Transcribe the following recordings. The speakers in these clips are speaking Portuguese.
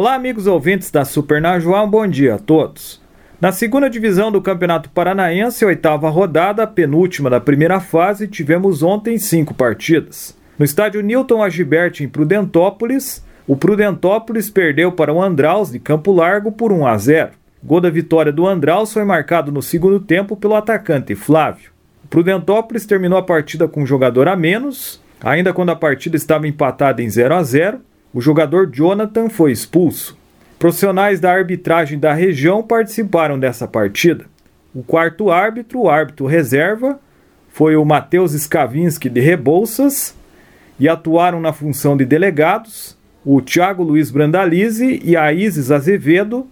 Olá, amigos ouvintes da Super Najuá, um bom dia a todos. Na segunda divisão do Campeonato Paranaense, oitava rodada, penúltima da primeira fase, tivemos ontem cinco partidas. No estádio Newton Agibert, em Prudentópolis, o Prudentópolis perdeu para o Andraus de Campo Largo por 1 a 0. O gol da vitória do Andraus foi marcado no segundo tempo pelo atacante Flávio. O Prudentópolis terminou a partida com um jogador a menos, ainda quando a partida estava empatada em 0 a 0 o jogador Jonathan foi expulso. Profissionais da arbitragem da região participaram dessa partida. O quarto árbitro, o árbitro reserva, foi o Matheus Skavinski de Rebouças e atuaram na função de delegados o Thiago Luiz Brandalize e a Isis Azevedo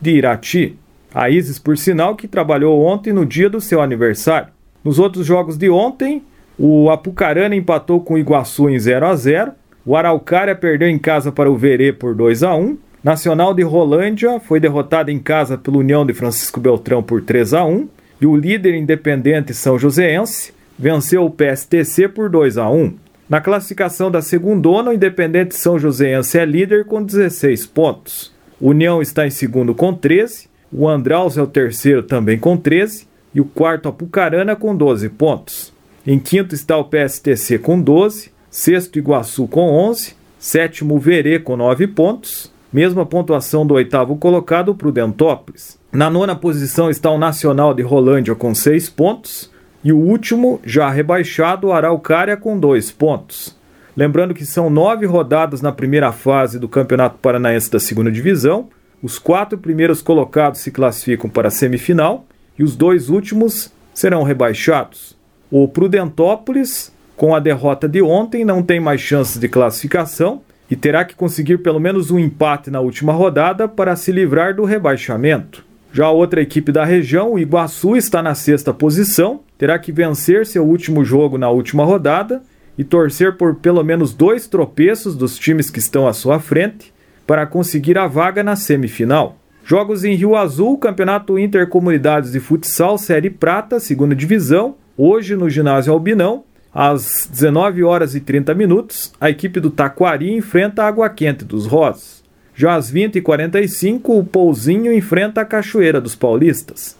de Irati. A Isis, por sinal, que trabalhou ontem no dia do seu aniversário. Nos outros jogos de ontem, o Apucarana empatou com o Iguaçu em 0 a 0 o Araucária perdeu em casa para o Verê por 2 a 1. Nacional de Rolândia foi derrotado em casa pelo União de Francisco Beltrão por 3 a 1 e o líder independente São Joséense venceu o PSTC por 2 a 1. Na classificação da segundona, o Independente São Joséense é líder com 16 pontos. União está em segundo com 13, o Andraus é o terceiro também com 13 e o quarto Apucarana com 12 pontos. Em quinto está o PSTC com 12, sexto Iguaçu com 11, sétimo Verê com 9 pontos, mesma pontuação do oitavo colocado Prudentópolis. Na nona posição está o Nacional de Rolândia com 6 pontos e o último, já rebaixado, Araucária com 2 pontos. Lembrando que são nove rodadas na primeira fase do Campeonato Paranaense da segunda divisão. Os quatro primeiros colocados se classificam para a semifinal e os dois últimos serão rebaixados. O Prudentópolis com a derrota de ontem, não tem mais chances de classificação e terá que conseguir pelo menos um empate na última rodada para se livrar do rebaixamento. Já a outra equipe da região, o Iguaçu, está na sexta posição, terá que vencer seu último jogo na última rodada e torcer por pelo menos dois tropeços dos times que estão à sua frente para conseguir a vaga na semifinal. Jogos em Rio Azul, Campeonato Intercomunidades de Futsal Série Prata, segunda divisão, hoje no ginásio Albinão, às 19 horas e 30 minutos, a equipe do Taquari enfrenta a Água Quente dos Rosas. Já às 20h45, o Pouzinho enfrenta a Cachoeira dos Paulistas.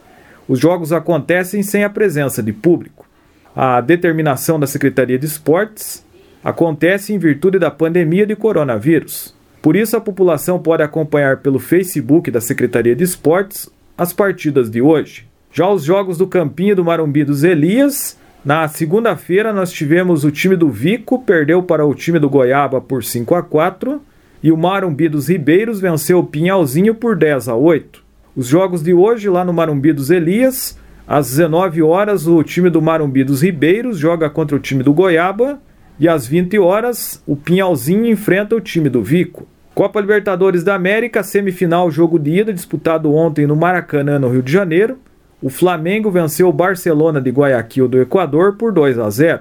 Os jogos acontecem sem a presença de público. A determinação da Secretaria de Esportes acontece em virtude da pandemia de coronavírus. Por isso, a população pode acompanhar pelo Facebook da Secretaria de Esportes as partidas de hoje. Já os jogos do Campinho do Marumbi dos Elias na segunda-feira nós tivemos o time do Vico perdeu para o time do Goiaba por 5 a 4 e o Marumbi dos Ribeiros venceu o Pinhalzinho por 10 a 8. Os jogos de hoje lá no Marumbi dos Elias, às 19 horas o time do Marumbi dos Ribeiros joga contra o time do Goiaba e às 20 horas o Pinhalzinho enfrenta o time do Vico. Copa Libertadores da América, semifinal jogo de ida disputado ontem no Maracanã, no Rio de Janeiro o Flamengo venceu o Barcelona de Guayaquil do Equador por 2 a 0.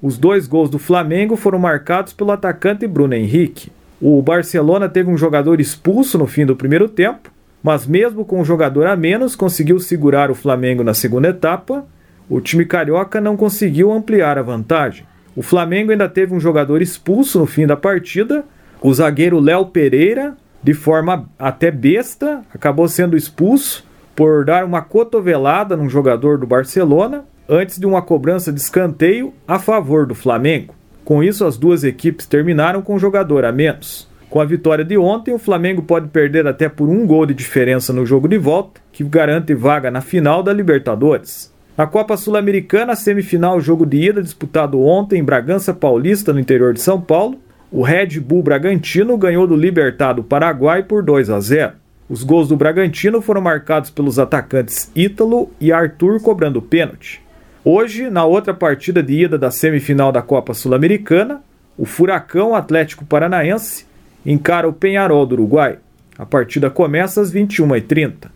Os dois gols do Flamengo foram marcados pelo atacante Bruno Henrique. O Barcelona teve um jogador expulso no fim do primeiro tempo, mas mesmo com um jogador a menos conseguiu segurar o Flamengo na segunda etapa. O time carioca não conseguiu ampliar a vantagem. O Flamengo ainda teve um jogador expulso no fim da partida, o zagueiro Léo Pereira, de forma até besta, acabou sendo expulso por dar uma cotovelada num jogador do Barcelona antes de uma cobrança de escanteio a favor do Flamengo. Com isso, as duas equipes terminaram com um jogador a menos. Com a vitória de ontem, o Flamengo pode perder até por um gol de diferença no jogo de volta, que garante vaga na final da Libertadores. Na Copa Sul-Americana, semifinal jogo de ida disputado ontem em Bragança Paulista, no interior de São Paulo, o Red Bull Bragantino ganhou do Libertado Paraguai por 2 a 0. Os gols do Bragantino foram marcados pelos atacantes Ítalo e Arthur cobrando pênalti. Hoje, na outra partida de ida da semifinal da Copa Sul-Americana, o Furacão Atlético Paranaense encara o Penharol do Uruguai. A partida começa às 21h30.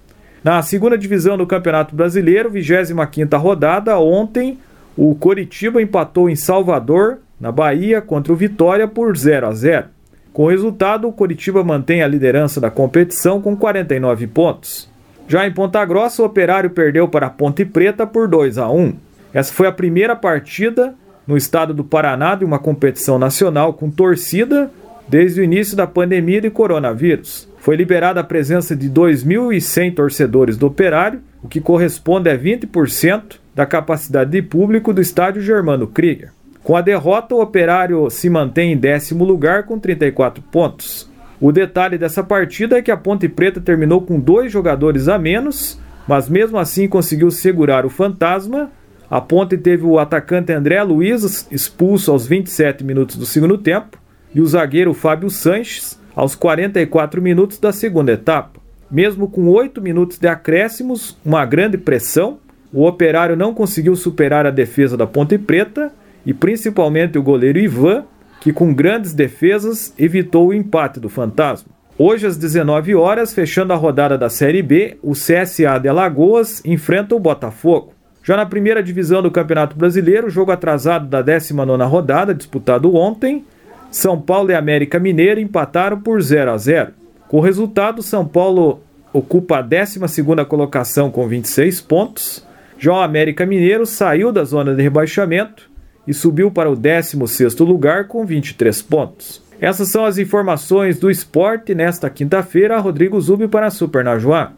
Na segunda divisão do Campeonato Brasileiro, 25ª rodada, ontem o Coritiba empatou em Salvador, na Bahia, contra o Vitória por 0 a 0. Com o resultado, o Curitiba mantém a liderança da competição com 49 pontos. Já em Ponta Grossa, o Operário perdeu para a Ponte Preta por 2 a 1. Essa foi a primeira partida no estado do Paraná de uma competição nacional com torcida desde o início da pandemia de coronavírus. Foi liberada a presença de 2.100 torcedores do Operário, o que corresponde a 20% da capacidade de público do estádio Germano Krieger. Com a derrota, o Operário se mantém em décimo lugar com 34 pontos. O detalhe dessa partida é que a Ponte Preta terminou com dois jogadores a menos, mas mesmo assim conseguiu segurar o fantasma. A Ponte teve o atacante André Luiz expulso aos 27 minutos do segundo tempo e o zagueiro Fábio Sanches aos 44 minutos da segunda etapa. Mesmo com 8 minutos de acréscimos, uma grande pressão, o Operário não conseguiu superar a defesa da Ponte Preta e principalmente o goleiro Ivan, que com grandes defesas evitou o empate do Fantasma. Hoje às 19 horas, fechando a rodada da Série B, o CSA de Alagoas enfrenta o Botafogo. Já na primeira divisão do Campeonato Brasileiro, jogo atrasado da 19ª rodada, disputado ontem, São Paulo e América Mineiro empataram por 0 a 0. Com o resultado, São Paulo ocupa a 12ª colocação com 26 pontos. Já o América Mineiro saiu da zona de rebaixamento e subiu para o 16º lugar com 23 pontos. Essas são as informações do esporte nesta quinta-feira. Rodrigo Zubi para a Super Najuá.